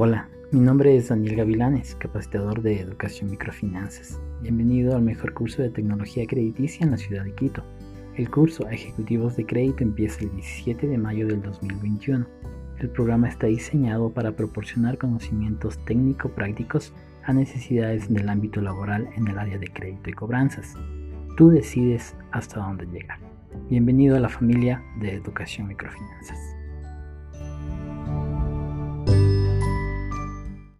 Hola, mi nombre es Daniel Gavilanes, capacitador de Educación Microfinanzas. Bienvenido al mejor curso de tecnología crediticia en la ciudad de Quito. El curso a Ejecutivos de Crédito empieza el 17 de mayo del 2021. El programa está diseñado para proporcionar conocimientos técnico-prácticos a necesidades del ámbito laboral en el área de crédito y cobranzas. Tú decides hasta dónde llegar. Bienvenido a la familia de Educación Microfinanzas.